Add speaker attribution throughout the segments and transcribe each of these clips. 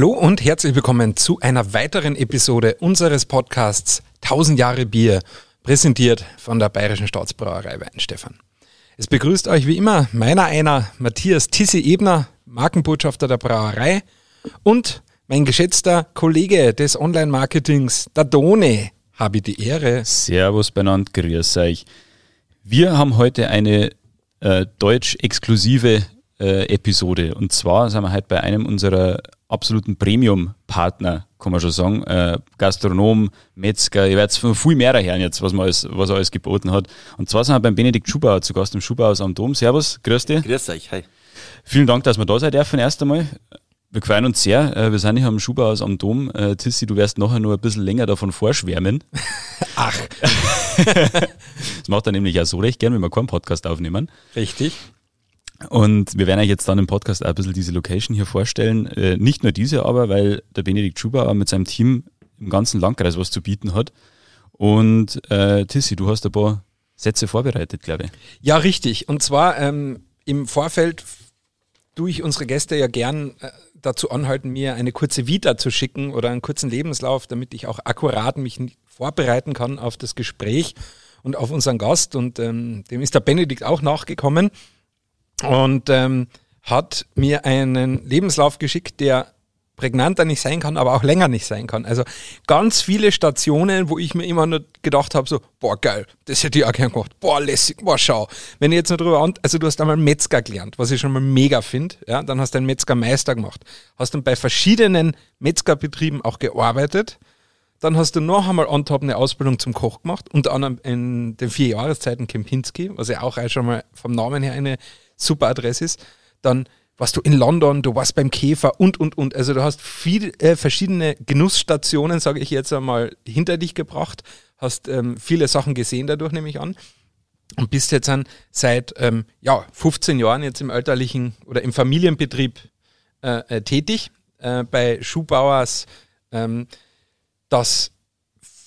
Speaker 1: Hallo und herzlich willkommen zu einer weiteren Episode unseres Podcasts 1000 Jahre Bier, präsentiert von der Bayerischen Staatsbrauerei Weinstefan. Es begrüßt euch wie immer meiner einer Matthias Tissi Ebner, Markenbotschafter der Brauerei und mein geschätzter Kollege des Online-Marketings, der Done, habe ich die Ehre.
Speaker 2: Servus benannt, grüß euch. Wir haben heute eine äh, deutsch-exklusive äh, Episode. Und zwar sind wir heute bei einem unserer absoluten Premium-Partner, kann man schon sagen. Äh, Gastronom, Metzger, ihr werdet von viel mehr hören jetzt, was, man alles, was er alles geboten hat. Und zwar sind wir beim Benedikt Schubauer zu Gast im Schubauhaus am Dom. Servus, grüß dich.
Speaker 3: Grüß euch, hi.
Speaker 2: Vielen Dank, dass wir da seid dürfen erst einmal. Wir freuen uns sehr. Äh, wir sind hier am Schubauhaus am Dom. Äh, Tissi, du wirst nachher nur ein bisschen länger davon vorschwärmen.
Speaker 1: Ach.
Speaker 2: das macht er nämlich auch so recht gern, wenn wir keinen Podcast aufnehmen.
Speaker 1: Richtig.
Speaker 2: Und wir werden euch jetzt dann im Podcast auch ein bisschen diese Location hier vorstellen. Äh, nicht nur diese aber, weil der Benedikt Schubauer mit seinem Team im ganzen Landkreis was zu bieten hat. Und äh, Tissi, du hast ein paar Sätze vorbereitet, glaube ich.
Speaker 1: Ja, richtig. Und zwar ähm, im Vorfeld tue ich unsere Gäste ja gern äh, dazu anhalten, mir eine kurze Vita zu schicken oder einen kurzen Lebenslauf, damit ich auch akkurat mich vorbereiten kann auf das Gespräch und auf unseren Gast. Und ähm, dem ist der Benedikt auch nachgekommen und ähm, hat mir einen Lebenslauf geschickt, der prägnanter nicht sein kann, aber auch länger nicht sein kann. Also ganz viele Stationen, wo ich mir immer nur gedacht habe, so, boah, geil, das hätte ich auch gern gemacht. Boah, lässig, boah, schau. Wenn ich jetzt noch drüber an, also du hast einmal Metzger gelernt, was ich schon mal mega finde, ja, dann hast du einen Metzgermeister gemacht, hast dann bei verschiedenen Metzgerbetrieben auch gearbeitet, dann hast du noch einmal on top eine Ausbildung zum Koch gemacht, unter anderem in den vier Jahreszeiten Kempinski, was ja auch schon mal vom Namen her eine super Adresse ist. Dann warst du in London, du warst beim Käfer und, und, und. Also du hast viele äh, verschiedene Genussstationen, sage ich jetzt einmal, hinter dich gebracht, hast ähm, viele Sachen gesehen dadurch, nehme ich an. Und bist jetzt dann seit ähm, ja, 15 Jahren jetzt im elterlichen oder im Familienbetrieb äh, äh, tätig äh, bei Schuhbauers, ähm, das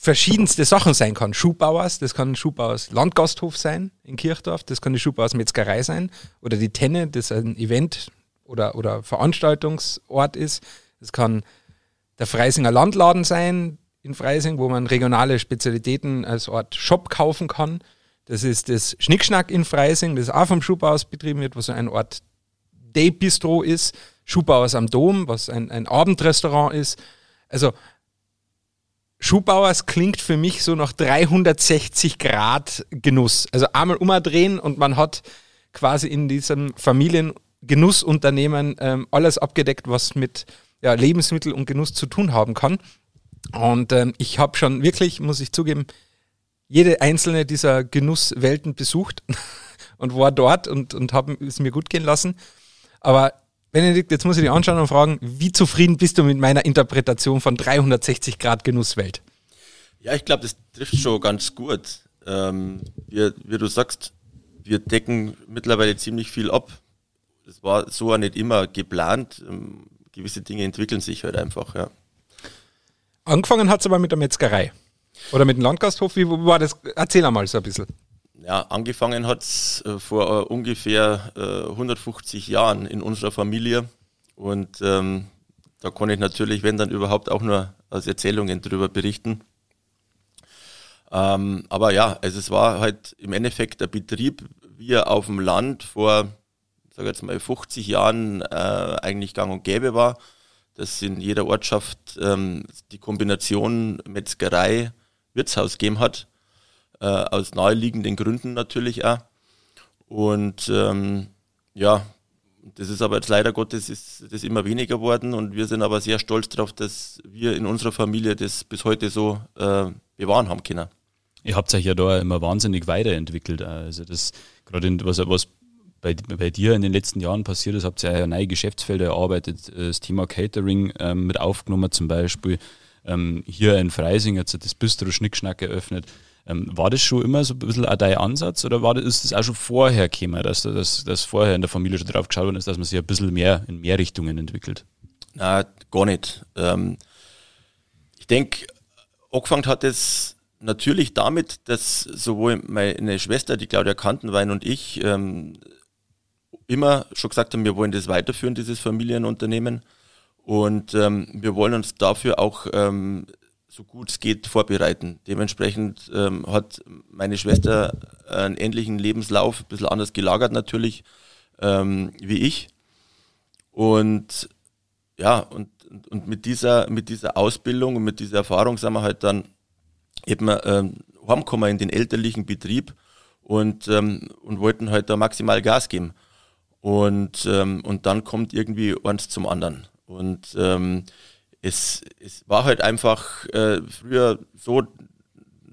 Speaker 1: verschiedenste Sachen sein kann. Schuhbauers, das kann Schuhbauers Landgasthof sein in Kirchdorf, das kann die Schuhbauers Metzgerei sein oder die Tenne, das ein Event oder, oder Veranstaltungsort ist. Das kann der Freisinger Landladen sein in Freising, wo man regionale Spezialitäten als Ort Shop kaufen kann. Das ist das Schnickschnack in Freising, das auch vom Schuhbauers betrieben wird, was ein Ort Day Bistro ist. Schuhbauers am Dom, was ein, ein Abendrestaurant ist. Also Schuhbauers klingt für mich so nach 360 Grad Genuss. Also einmal umdrehen und man hat quasi in diesem Familiengenussunternehmen ähm, alles abgedeckt, was mit ja, Lebensmittel und Genuss zu tun haben kann. Und ähm, ich habe schon wirklich, muss ich zugeben, jede einzelne dieser Genusswelten besucht und war dort und, und habe es mir gut gehen lassen. Aber Benedikt, jetzt muss ich dich anschauen und fragen, wie zufrieden bist du mit meiner Interpretation von 360 Grad Genusswelt?
Speaker 3: Ja, ich glaube, das trifft schon ganz gut. Ähm, wir, wie du sagst, wir decken mittlerweile ziemlich viel ab. Das war so auch nicht immer geplant. Ähm, gewisse Dinge entwickeln sich halt einfach, ja.
Speaker 1: Angefangen hat es aber mit der Metzgerei. Oder mit dem Landgasthof, wie war das? Erzähl einmal so ein bisschen.
Speaker 3: Ja, angefangen hat es äh, vor äh, ungefähr äh, 150 Jahren in unserer Familie. Und ähm, da kann ich natürlich, wenn dann überhaupt, auch nur aus Erzählungen darüber berichten. Ähm, aber ja, also es war halt im Endeffekt der Betrieb, wie er auf dem Land vor, sag jetzt mal, 50 Jahren äh, eigentlich gang und gäbe war. Dass in jeder Ortschaft ähm, die Kombination Metzgerei, Wirtshaus gegeben hat äh, aus naheliegenden Gründen natürlich auch. Und ähm, ja, das ist aber jetzt leider Gottes ist das immer weniger geworden und wir sind aber sehr stolz darauf, dass wir in unserer Familie das bis heute so äh, bewahren haben können.
Speaker 2: Ihr habt euch ja da immer wahnsinnig weiterentwickelt. Also das gerade was, was bei, bei dir in den letzten Jahren passiert ist, habt ihr ja neue Geschäftsfelder erarbeitet, das Thema Catering ähm, mit aufgenommen zum Beispiel. Ähm, hier in Freising hat das Bistro Schnickschnack eröffnet. Ähm, war das schon immer so ein bisschen auch dein Ansatz oder war das, ist das auch schon vorher gekommen, dass das dass vorher in der Familie schon drauf geschaut worden ist, dass man sich ein bisschen mehr in mehr Richtungen entwickelt?
Speaker 3: Na, gar nicht. Ähm, ich denke, angefangen hat es natürlich damit, dass sowohl meine Schwester, die Claudia Kantenwein und ich ähm, immer schon gesagt haben, wir wollen das weiterführen, dieses Familienunternehmen. Und ähm, wir wollen uns dafür auch ähm, so gut es geht vorbereiten. Dementsprechend ähm, hat meine Schwester einen ähnlichen Lebenslauf, ein bisschen anders gelagert natürlich, ähm, wie ich. Und ja, und, und mit dieser, mit dieser Ausbildung und mit dieser Erfahrung sind wir halt dann eben ähm, heimgekommen in den elterlichen Betrieb und, ähm, und wollten halt da maximal Gas geben. Und, ähm, und dann kommt irgendwie eins zum anderen. Und ähm, es, es war halt einfach äh, früher so,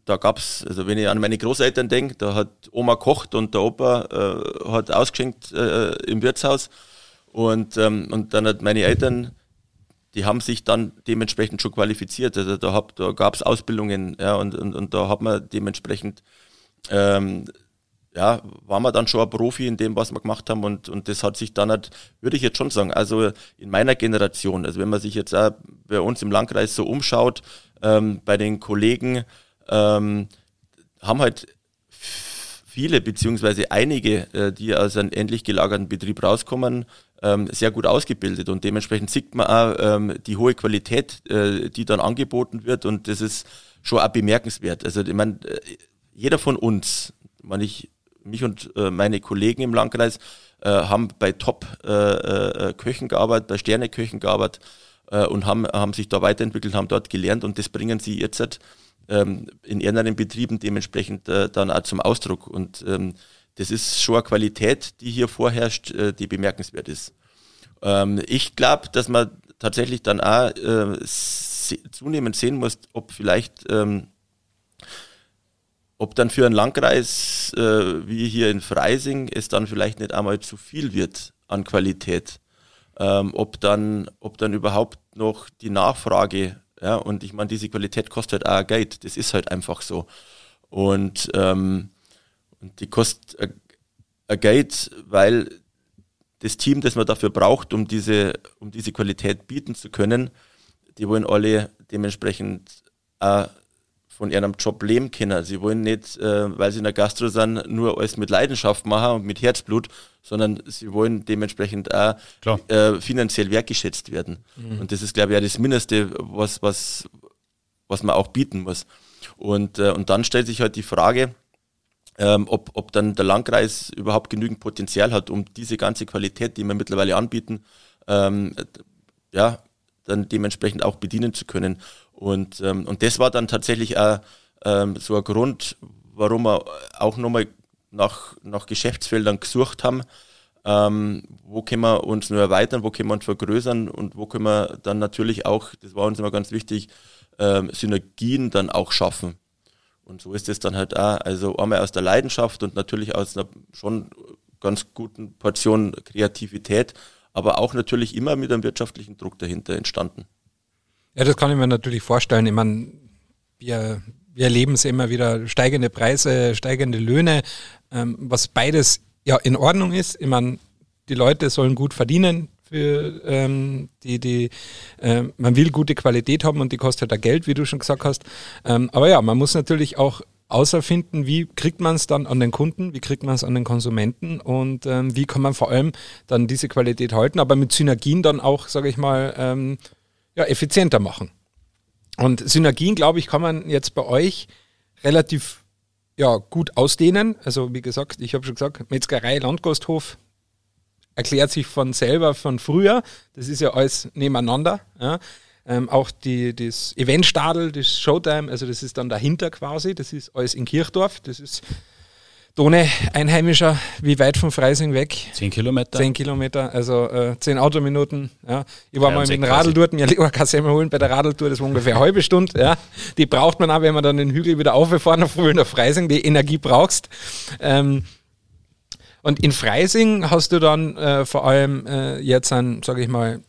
Speaker 3: da gab's, also wenn ich an meine Großeltern denke, da hat Oma kocht und der Opa äh, hat ausgeschenkt äh, im Wirtshaus. Und, ähm, und dann hat meine Eltern, die haben sich dann dementsprechend schon qualifiziert. Also da, hab, da gab es Ausbildungen, ja, und, und, und da hat man dementsprechend ähm, ja, waren wir dann schon ein Profi in dem, was wir gemacht haben und, und das hat sich dann halt, würde ich jetzt schon sagen, also in meiner Generation, also wenn man sich jetzt auch bei uns im Landkreis so umschaut, ähm, bei den Kollegen, ähm, haben halt viele beziehungsweise einige, äh, die aus einem endlich gelagerten Betrieb rauskommen, ähm, sehr gut ausgebildet und dementsprechend sieht man auch ähm, die hohe Qualität, äh, die dann angeboten wird und das ist schon auch bemerkenswert. Also ich meine, äh, jeder von uns, wenn ich mich und äh, meine Kollegen im Landkreis äh, haben bei Top-Köchen äh, äh gearbeitet, bei Sterneköchen gearbeitet äh, und haben, haben sich da weiterentwickelt, haben dort gelernt und das bringen sie jetzt ähm, in ihren Betrieben dementsprechend äh, dann auch zum Ausdruck. Und ähm, das ist schon eine Qualität, die hier vorherrscht, die bemerkenswert ist. Ähm, ich glaube, dass man tatsächlich dann auch zunehmend sehen muss, ob vielleicht ähm, ob dann für einen Landkreis äh, wie hier in Freising es dann vielleicht nicht einmal zu viel wird an Qualität. Ähm, ob, dann, ob dann überhaupt noch die Nachfrage, ja, und ich meine, diese Qualität kostet auch Geld, das ist halt einfach so. Und, ähm, und die kostet ein Geld, weil das Team, das man dafür braucht, um diese, um diese Qualität bieten zu können, die wollen alle dementsprechend auch von ihrem Job leben können. Sie wollen nicht, äh, weil sie in der Gastro sind, nur alles mit Leidenschaft machen und mit Herzblut, sondern sie wollen dementsprechend auch äh, finanziell wertgeschätzt werden. Mhm. Und das ist, glaube ich, auch das Mindeste, was, was, was man auch bieten muss. Und, äh, und dann stellt sich halt die Frage, ähm, ob, ob dann der Landkreis überhaupt genügend Potenzial hat, um diese ganze Qualität, die wir mittlerweile anbieten, ähm, ja, dann dementsprechend auch bedienen zu können. Und, ähm, und das war dann tatsächlich auch ähm, so ein Grund, warum wir auch nochmal nach, nach Geschäftsfeldern gesucht haben. Ähm, wo können wir uns nur erweitern, wo können wir uns vergrößern und wo können wir dann natürlich auch, das war uns immer ganz wichtig, ähm, Synergien dann auch schaffen. Und so ist es dann halt auch, also einmal aus der Leidenschaft und natürlich aus einer schon ganz guten Portion Kreativität, aber auch natürlich immer mit einem wirtschaftlichen Druck dahinter entstanden.
Speaker 1: Ja, das kann ich mir natürlich vorstellen. Ich meine, wir, wir erleben es immer wieder, steigende Preise, steigende Löhne, ähm, was beides ja in Ordnung ist. Ich meine, die Leute sollen gut verdienen, für ähm, die, die äh, man will gute Qualität haben und die kostet halt auch Geld, wie du schon gesagt hast. Ähm, aber ja, man muss natürlich auch außerfinden, wie kriegt man es dann an den Kunden, wie kriegt man es an den Konsumenten und ähm, wie kann man vor allem dann diese Qualität halten, aber mit Synergien dann auch, sage ich mal, ähm, ja, effizienter machen. Und Synergien, glaube ich, kann man jetzt bei euch relativ ja, gut ausdehnen. Also wie gesagt, ich habe schon gesagt, Metzgerei, Landgasthof erklärt sich von selber von früher. Das ist ja alles nebeneinander. Ja. Ähm, auch die, das Eventstadel, das Showtime, also das ist dann dahinter quasi. Das ist alles in Kirchdorf. Das ist ohne Einheimischer, wie weit von Freising weg?
Speaker 2: Zehn Kilometer.
Speaker 1: Zehn Kilometer, also äh, zehn Autominuten. Ja. Ich war mal mit dem Radl dort, mir lieber Kassemme holen bei der Radeltour, das war ungefähr eine halbe Stunde. Ja. Die braucht man auch, wenn man dann den Hügel wieder aufgefahren auf nach Freising, die Energie brauchst. Ähm, und in Freising hast du dann äh, vor allem äh, jetzt an, sage ich mal,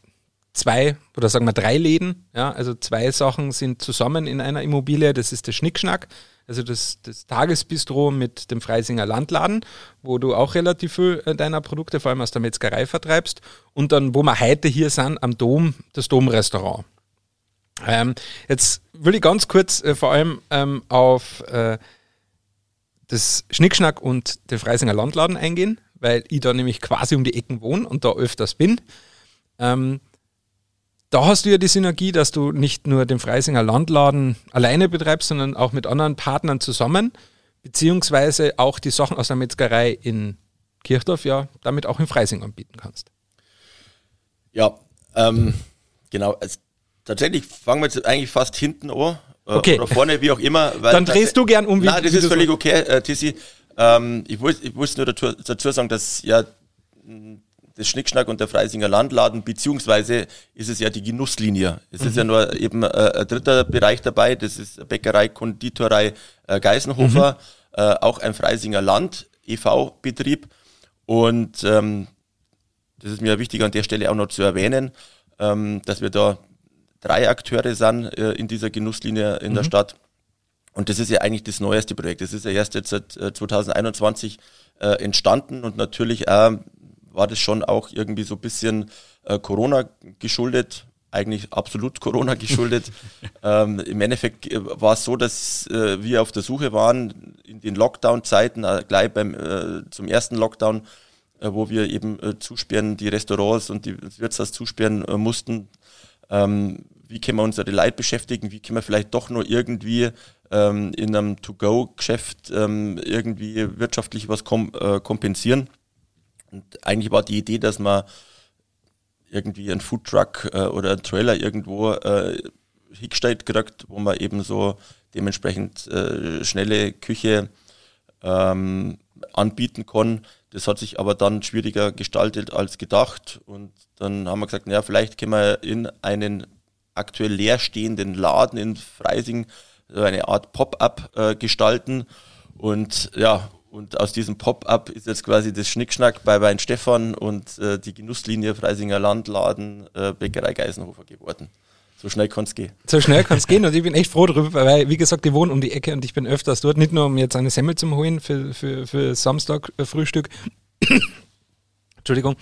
Speaker 1: zwei oder sagen wir drei Läden. Ja, also zwei Sachen sind zusammen in einer Immobilie. Das ist der Schnickschnack also das, das Tagesbistro mit dem Freisinger Landladen, wo du auch relativ viel äh, deiner Produkte, vor allem aus der Metzgerei, vertreibst. Und dann, wo wir heute hier sind, am Dom, das Domrestaurant. Ähm, jetzt will ich ganz kurz äh, vor allem ähm, auf äh, das Schnickschnack und den Freisinger Landladen eingehen, weil ich da nämlich quasi um die Ecken wohne und da öfters bin. Ähm, da hast du ja die Synergie, dass du nicht nur den Freisinger Landladen alleine betreibst, sondern auch mit anderen Partnern zusammen, beziehungsweise auch die Sachen aus der Metzgerei in Kirchdorf ja damit auch in Freising anbieten kannst.
Speaker 3: Ja, ähm, genau. Also, tatsächlich fangen wir jetzt eigentlich fast hinten an.
Speaker 1: Äh, okay.
Speaker 3: Oder vorne, wie auch immer.
Speaker 1: Dann drehst du gern um.
Speaker 3: Wie, nein, das ist völlig okay, äh, Tissi. Ähm, ich, wollte, ich nur dazu, dazu sagen, dass ja das Schnickschnack und der Freisinger Landladen, beziehungsweise ist es ja die Genusslinie. Es mhm. ist ja nur eben äh, ein dritter Bereich dabei, das ist Bäckerei, Konditorei äh, Geisenhofer, mhm. äh, auch ein Freisinger Land, EV-Betrieb. Und ähm, das ist mir wichtig an der Stelle auch noch zu erwähnen, ähm, dass wir da drei Akteure sind äh, in dieser Genusslinie in mhm. der Stadt. Und das ist ja eigentlich das neueste Projekt. Das ist ja erst jetzt seit 2021 äh, entstanden und natürlich auch war das schon auch irgendwie so ein bisschen äh, Corona geschuldet, eigentlich absolut Corona geschuldet. ähm, Im Endeffekt äh, war es so, dass äh, wir auf der Suche waren in den Lockdown-Zeiten, äh, gleich beim äh, zum ersten Lockdown, äh, wo wir eben äh, zusperren, die Restaurants und die Wirtshaus zusperren mussten. Ähm, wie können wir unsere Leute beschäftigen? Wie können wir vielleicht doch nur irgendwie ähm, in einem To-Go-Geschäft ähm, irgendwie wirtschaftlich was kom kompensieren? Und eigentlich war die Idee, dass man irgendwie einen Foodtruck äh, oder einen Trailer irgendwo äh, hingestellt kriegt, wo man eben so dementsprechend äh, schnelle Küche ähm, anbieten kann. Das hat sich aber dann schwieriger gestaltet als gedacht. Und dann haben wir gesagt, naja, vielleicht können wir in einen aktuell leerstehenden Laden in Freising so eine Art Pop-up äh, gestalten. Und ja, und aus diesem Pop-up ist jetzt quasi das Schnickschnack bei Wein Stefan und äh, die Genusslinie Freisinger Landladen äh, Bäckerei Geisenhofer geworden. So schnell kann es gehen.
Speaker 1: So schnell kann es gehen und ich bin echt froh darüber, weil, wie gesagt, ich wohne um die Ecke und ich bin öfters dort, nicht nur um jetzt eine Semmel zu holen für, für, für Samstag äh, Frühstück. Entschuldigung.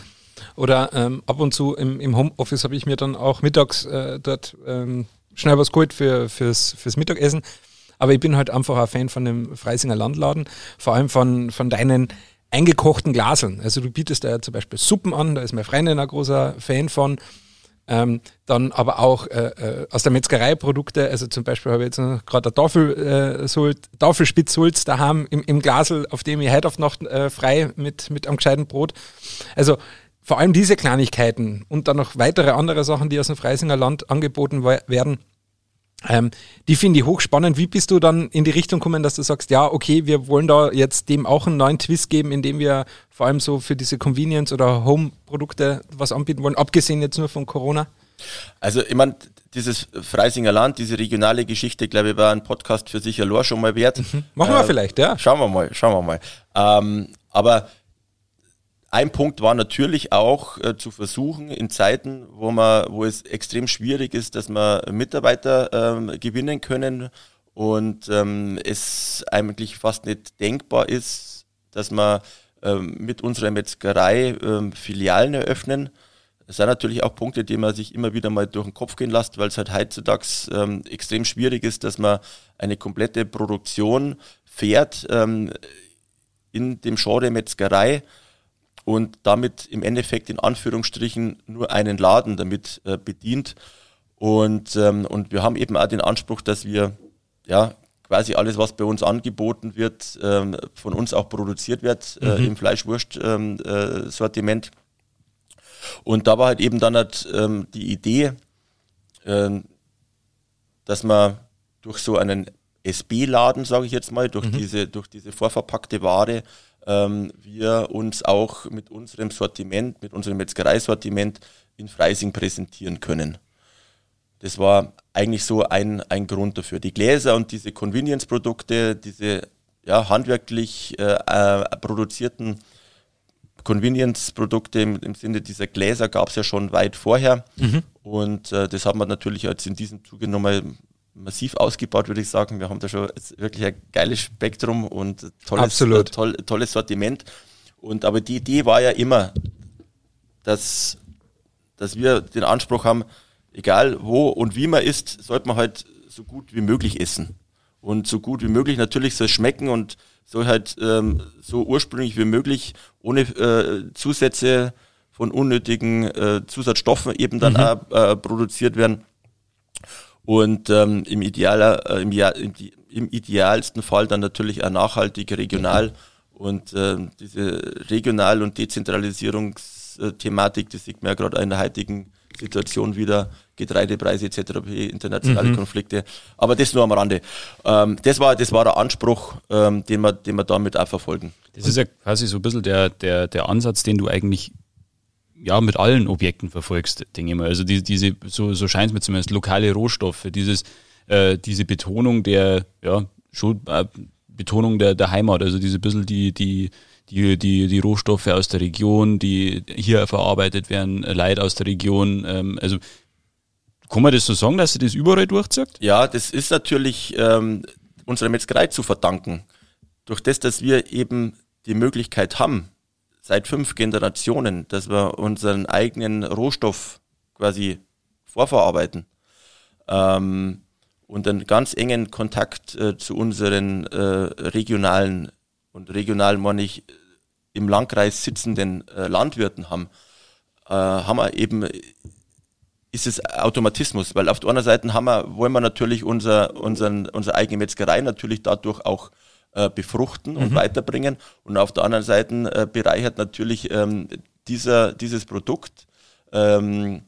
Speaker 1: Oder ähm, ab und zu im, im Homeoffice habe ich mir dann auch mittags äh, dort ähm, schnell was geholt für, fürs, fürs Mittagessen. Aber ich bin halt einfach ein Fan von dem Freisinger Landladen, vor allem von, von deinen eingekochten Glaseln. Also du bietest da ja zum Beispiel Suppen an, da ist mein Freundin ein großer Fan von. Ähm, dann aber auch äh, äh, aus der Metzgerei Produkte, also zum Beispiel habe ich jetzt gerade eine Tafel, äh, daheim im, im Glasel, auf dem ich heute auf Nacht äh, frei mit, mit einem gescheiten Brot. Also vor allem diese Kleinigkeiten und dann noch weitere andere Sachen, die aus dem Freisinger Land angeboten werden, ähm, die finde ich hochspannend. Wie bist du dann in die Richtung gekommen, dass du sagst, ja, okay, wir wollen da jetzt dem auch einen neuen Twist geben, indem wir vor allem so für diese Convenience- oder Home-Produkte was anbieten wollen, abgesehen jetzt nur von Corona?
Speaker 3: Also, ich meine, dieses Freisinger Land, diese regionale Geschichte, glaube ich, war ein Podcast für sich allein schon mal wert.
Speaker 1: Mhm. Machen wir äh, vielleicht, ja.
Speaker 3: Schauen wir mal, schauen wir mal. Ähm, aber ein Punkt war natürlich auch äh, zu versuchen, in Zeiten, wo man, wo es extrem schwierig ist, dass man Mitarbeiter ähm, gewinnen können und ähm, es eigentlich fast nicht denkbar ist, dass man ähm, mit unserer Metzgerei ähm, Filialen eröffnen. Das sind natürlich auch Punkte, die man sich immer wieder mal durch den Kopf gehen lässt, weil es halt heutzutage ähm, extrem schwierig ist, dass man eine komplette Produktion fährt ähm, in dem Genre Metzgerei und damit im Endeffekt in Anführungsstrichen nur einen Laden damit äh, bedient. Und, ähm, und wir haben eben auch den Anspruch, dass wir ja quasi alles, was bei uns angeboten wird, ähm, von uns auch produziert wird äh, mhm. im Fleischwurst-Sortiment. Ähm, äh, und da war halt eben dann halt, ähm, die Idee, ähm, dass man durch so einen SB-Laden, sage ich jetzt mal, durch, mhm. diese, durch diese vorverpackte Ware ähm, wir uns auch mit unserem Sortiment, mit unserem Metzgereisortiment in Freising präsentieren können. Das war eigentlich so ein, ein Grund dafür. Die Gläser und diese Convenience-Produkte, diese ja, handwerklich äh, äh, produzierten Convenience-Produkte im, im, Sinne dieser Gläser gab es ja schon weit vorher. Mhm. Und äh, das hat man natürlich jetzt in diesem Zuge nochmal massiv ausgebaut, würde ich sagen. Wir haben da schon wirklich ein geiles Spektrum und tolles, äh, toll, tolles Sortiment. Und aber die Idee war ja immer, dass, dass wir den Anspruch haben, egal wo und wie man isst, sollte man halt so gut wie möglich essen. Und so gut wie möglich natürlich soll es schmecken und soll halt ähm, so ursprünglich wie möglich, ohne äh, Zusätze von unnötigen äh, Zusatzstoffen eben dann mhm. auch äh, produziert werden. Und ähm, im, Idealer, äh, im, im, idealsten Fall dann natürlich auch nachhaltig, regional. Und äh, diese Regional- und Dezentralisierungsthematik, das sieht man ja gerade in der heutigen Situation wieder, Getreidepreise etc., internationale mhm. Konflikte. Aber das nur am Rande. Ähm, das, war, das war der Anspruch, ähm, den, wir, den wir damit auch verfolgen.
Speaker 2: Das ist ja quasi so ein bisschen der, der, der Ansatz, den du eigentlich ja mit allen Objekten verfolgst, denke ich mal. Also die, diese, so, so scheint es mir zumindest, lokale Rohstoffe, dieses, äh, diese Betonung der, ja, schon äh, Betonung der, der Heimat, also diese bisschen die, die, die, die, die Rohstoffe aus der Region, die hier verarbeitet werden, Leid aus der Region. Ähm, also kann man das so sagen, dass sie das überall durchzieht?
Speaker 3: Ja, das ist natürlich ähm, unserer Metzgerei zu verdanken. Durch das, dass wir eben die Möglichkeit haben, seit fünf Generationen, dass wir unseren eigenen Rohstoff quasi vorverarbeiten. Ähm, und einen ganz engen Kontakt äh, zu unseren äh, regionalen und regional meine ich im Landkreis sitzenden äh, Landwirten haben, äh, haben wir eben ist es Automatismus, weil auf der anderen Seite haben wir, wollen wir natürlich unser, unseren, unsere eigene Metzgerei natürlich dadurch auch äh, befruchten und mhm. weiterbringen. Und auf der anderen Seite äh, bereichert natürlich ähm, dieser, dieses Produkt ähm,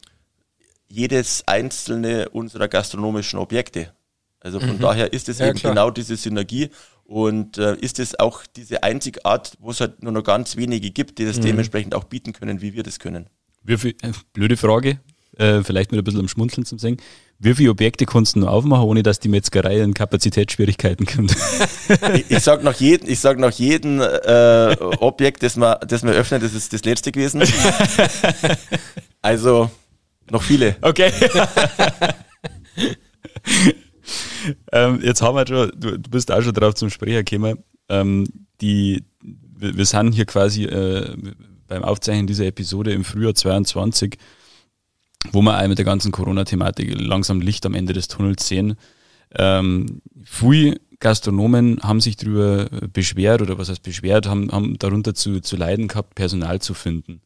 Speaker 3: jedes einzelne unserer gastronomischen Objekte. Also von mhm. daher ist es ja, eben klar. genau diese Synergie und äh, ist es auch diese Einzigart, wo es halt nur noch ganz wenige gibt, die das mhm. dementsprechend auch bieten können, wie wir das können.
Speaker 2: Wie viel, äh, blöde Frage, äh, vielleicht mit ein bisschen am Schmunzeln zum Singen. Wie viele Objekte kannst du noch aufmachen, ohne dass die Metzgerei in Kapazitätsschwierigkeiten kommt?
Speaker 3: ich, ich sag nach jedem, ich sag nach jedem äh, Objekt, das wir, das wir öffnen, das ist das letzte gewesen. Also noch viele.
Speaker 2: Okay. ähm, jetzt haben wir schon, du, du, bist auch schon drauf zum Sprecher gekommen. Ähm, die, wir, wir sind hier quasi äh, beim Aufzeichnen dieser Episode im Frühjahr 22 wo wir auch mit der ganzen Corona-Thematik langsam Licht am Ende des Tunnels sehen. Ähm, viele Gastronomen haben sich darüber beschwert oder was heißt beschwert, haben, haben darunter zu, zu leiden gehabt, Personal zu finden.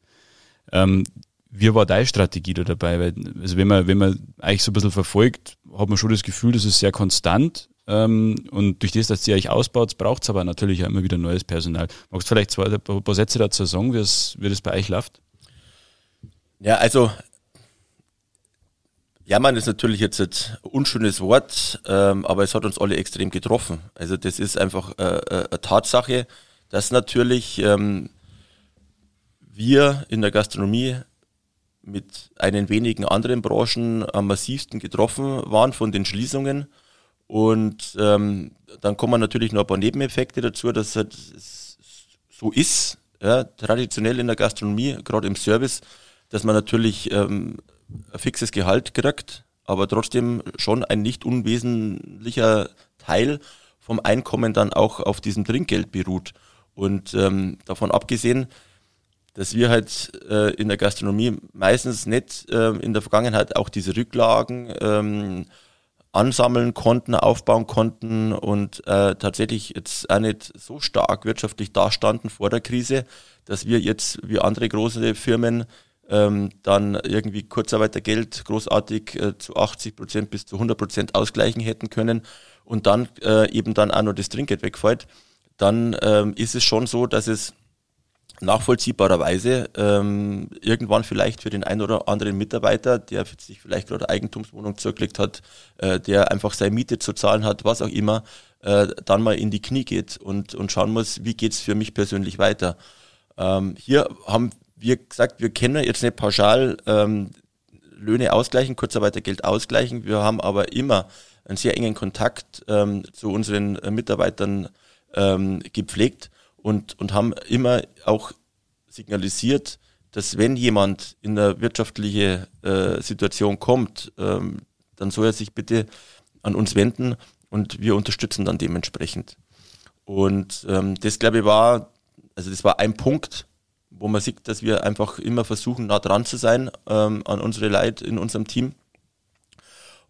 Speaker 2: Ähm, wie war deine Strategie da dabei? Weil, also wenn man, wenn man eigentlich so ein bisschen verfolgt, hat man schon das Gefühl, das ist sehr konstant. Ähm, und durch das, dass ihr euch ausbaut, braucht es aber natürlich auch immer wieder neues Personal. Magst du vielleicht zwei, ein paar Sätze dazu sagen, wie, es, wie das bei euch läuft?
Speaker 3: Ja, also Jammern ist natürlich jetzt ein unschönes Wort, ähm, aber es hat uns alle extrem getroffen. Also das ist einfach äh, äh, eine Tatsache, dass natürlich ähm, wir in der Gastronomie mit einen wenigen anderen Branchen am massivsten getroffen waren von den Schließungen. Und ähm, dann kommen natürlich noch ein paar Nebeneffekte dazu, dass es so ist, ja, traditionell in der Gastronomie, gerade im Service, dass man natürlich ähm, ein fixes Gehalt kriegt, aber trotzdem schon ein nicht unwesentlicher Teil vom Einkommen dann auch auf diesem Trinkgeld beruht. Und ähm, davon abgesehen, dass wir halt äh, in der Gastronomie meistens nicht äh, in der Vergangenheit auch diese Rücklagen ähm, ansammeln konnten, aufbauen konnten und äh, tatsächlich jetzt auch nicht so stark wirtschaftlich dastanden vor der Krise, dass wir jetzt wie andere große Firmen ähm, dann irgendwie Kurzarbeitergeld großartig äh, zu 80 Prozent bis zu 100 Prozent ausgleichen hätten können und dann äh, eben dann auch noch das Trinkgeld wegfällt, dann ähm, ist es schon so, dass es nachvollziehbarerweise ähm, irgendwann vielleicht für den einen oder anderen Mitarbeiter, der sich vielleicht gerade Eigentumswohnung zurückgelegt hat, äh, der einfach seine Miete zu zahlen hat, was auch immer, äh, dann mal in die Knie geht und, und schauen muss, wie geht's für mich persönlich weiter. Ähm, hier haben wie gesagt, wir können jetzt nicht pauschal ähm, Löhne ausgleichen, Kurzarbeitergeld ausgleichen. Wir haben aber immer einen sehr engen Kontakt ähm, zu unseren äh, Mitarbeitern ähm, gepflegt und, und haben immer auch signalisiert, dass wenn jemand in eine wirtschaftliche äh, Situation kommt, ähm, dann soll er sich bitte an uns wenden und wir unterstützen dann dementsprechend. Und ähm, das, glaube ich, war, also das war ein Punkt, wo man sieht, dass wir einfach immer versuchen, nah dran zu sein ähm, an unsere Leute in unserem Team.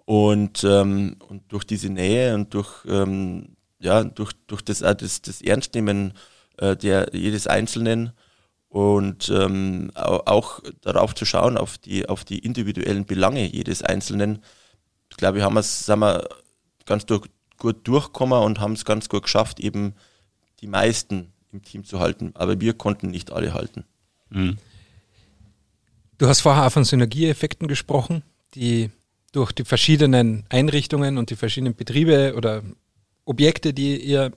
Speaker 3: Und, ähm, und durch diese Nähe und durch, ähm, ja, durch, durch das, das, das Ernstnehmen äh, der, jedes Einzelnen und ähm, auch darauf zu schauen, auf die, auf die individuellen Belange jedes Einzelnen. Ich glaube, wir haben es, sind wir ganz durch, gut durchgekommen und haben es ganz gut geschafft, eben die meisten im Team zu halten. Aber wir konnten nicht alle halten. Mhm.
Speaker 1: Du hast vorher auch von Synergieeffekten gesprochen, die durch die verschiedenen Einrichtungen und die verschiedenen Betriebe oder Objekte, die ihr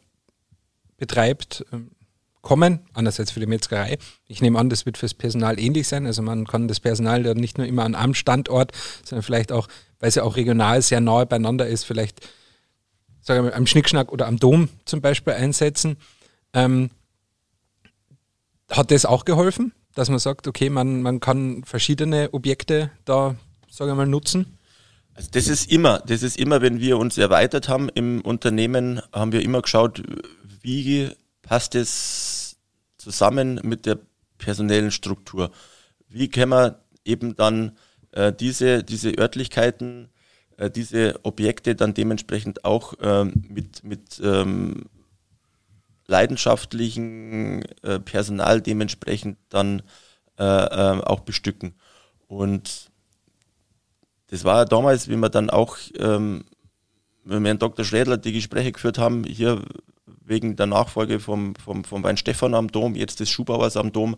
Speaker 1: betreibt, ähm, kommen, andererseits für die Metzgerei. Ich nehme an, das wird fürs Personal ähnlich sein. Also man kann das Personal ja nicht nur immer an einem Standort, sondern vielleicht auch, weil es ja auch regional sehr nahe beieinander ist, vielleicht sagen wir mal, am Schnickschnack oder am Dom zum Beispiel einsetzen. Ähm, hat das auch geholfen, dass man sagt, okay, man, man kann verschiedene Objekte da, sagen wir mal, nutzen?
Speaker 3: Also das ist immer, das ist immer, wenn wir uns erweitert haben im Unternehmen, haben wir immer geschaut, wie passt es zusammen mit der personellen Struktur? Wie können wir eben dann äh, diese, diese Örtlichkeiten, äh, diese Objekte dann dementsprechend auch ähm, mit, mit ähm, leidenschaftlichen äh, Personal dementsprechend dann äh, äh, auch bestücken. Und das war damals, wie wir dann auch ähm, mit Herrn Dr. Schrädler die Gespräche geführt haben, hier wegen der Nachfolge vom, vom, vom Weinstefan am Dom, jetzt des Schubauers am Dom,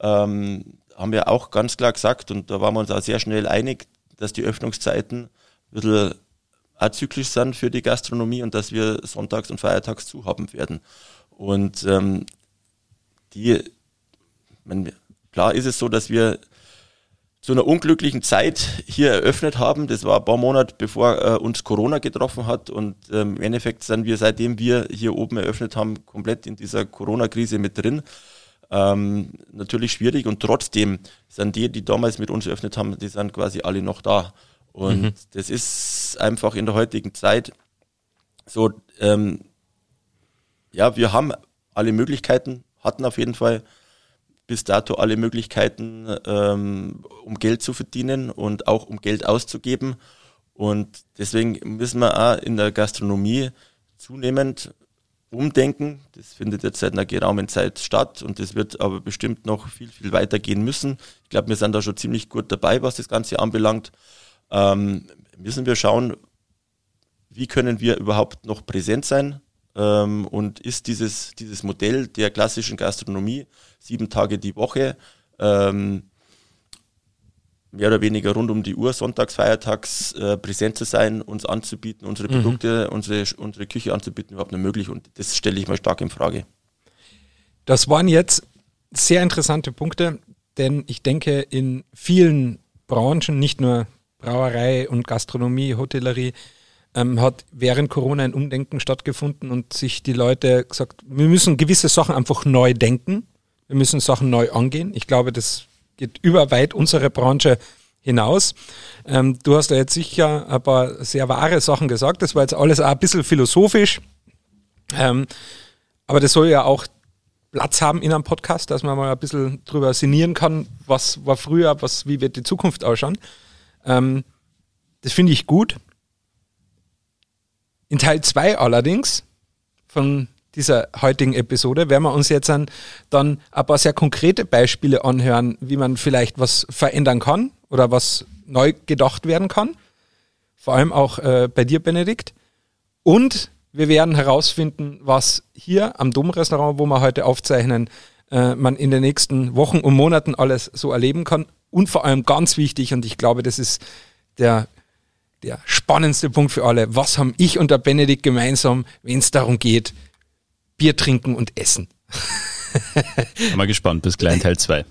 Speaker 3: ähm, haben wir auch ganz klar gesagt, und da waren wir uns auch sehr schnell einig, dass die Öffnungszeiten ein bisschen azyklisch sind für die Gastronomie und dass wir sonntags und feiertags zu haben werden. Und ähm, die, man, klar ist es so, dass wir zu einer unglücklichen Zeit hier eröffnet haben. Das war ein paar Monate bevor äh, uns Corona getroffen hat und ähm, im Endeffekt sind wir, seitdem wir hier oben eröffnet haben, komplett in dieser Corona-Krise mit drin. Ähm, natürlich schwierig und trotzdem sind die, die damals mit uns eröffnet haben, die sind quasi alle noch da. Und mhm. das ist einfach in der heutigen Zeit so, ähm, ja, wir haben alle Möglichkeiten, hatten auf jeden Fall bis dato alle Möglichkeiten, ähm, um Geld zu verdienen und auch um Geld auszugeben. Und deswegen müssen wir auch in der Gastronomie zunehmend umdenken. Das findet jetzt seit einer geraumen Zeit statt und das wird aber bestimmt noch viel, viel weiter gehen müssen. Ich glaube, wir sind da schon ziemlich gut dabei, was das Ganze anbelangt. Ähm, müssen wir schauen, wie können wir überhaupt noch präsent sein ähm, und ist dieses, dieses Modell der klassischen Gastronomie, sieben Tage die Woche, ähm, mehr oder weniger rund um die Uhr, sonntags, feiertags äh, präsent zu sein, uns anzubieten, unsere mhm. Produkte, unsere, unsere Küche anzubieten, überhaupt nicht möglich. Und das stelle ich mal stark in Frage.
Speaker 1: Das waren jetzt sehr interessante Punkte, denn ich denke, in vielen Branchen, nicht nur Brauerei und Gastronomie, Hotellerie, ähm, hat während Corona ein Umdenken stattgefunden und sich die Leute gesagt, wir müssen gewisse Sachen einfach neu denken. Wir müssen Sachen neu angehen. Ich glaube, das geht über weit unsere Branche hinaus. Ähm, du hast da jetzt sicher ein paar sehr wahre Sachen gesagt. Das war jetzt alles auch ein bisschen philosophisch. Ähm, aber das soll ja auch Platz haben in einem Podcast, dass man mal ein bisschen drüber sinnieren kann, was war früher, was, wie wird die Zukunft ausschauen. Ähm, das finde ich gut. In Teil 2 allerdings von dieser heutigen Episode werden wir uns jetzt dann, ein paar sehr konkrete Beispiele anhören, wie man vielleicht was verändern kann oder was neu gedacht werden kann. Vor allem auch äh, bei dir, Benedikt. Und wir werden herausfinden, was hier am Domrestaurant, wo wir heute aufzeichnen, äh, man in den nächsten Wochen und Monaten alles so erleben kann. Und vor allem ganz wichtig, und ich glaube, das ist der der spannendste Punkt für alle. Was haben ich und der Benedikt gemeinsam, wenn es darum geht, Bier trinken und essen.
Speaker 2: Mal gespannt, bis Teil 2.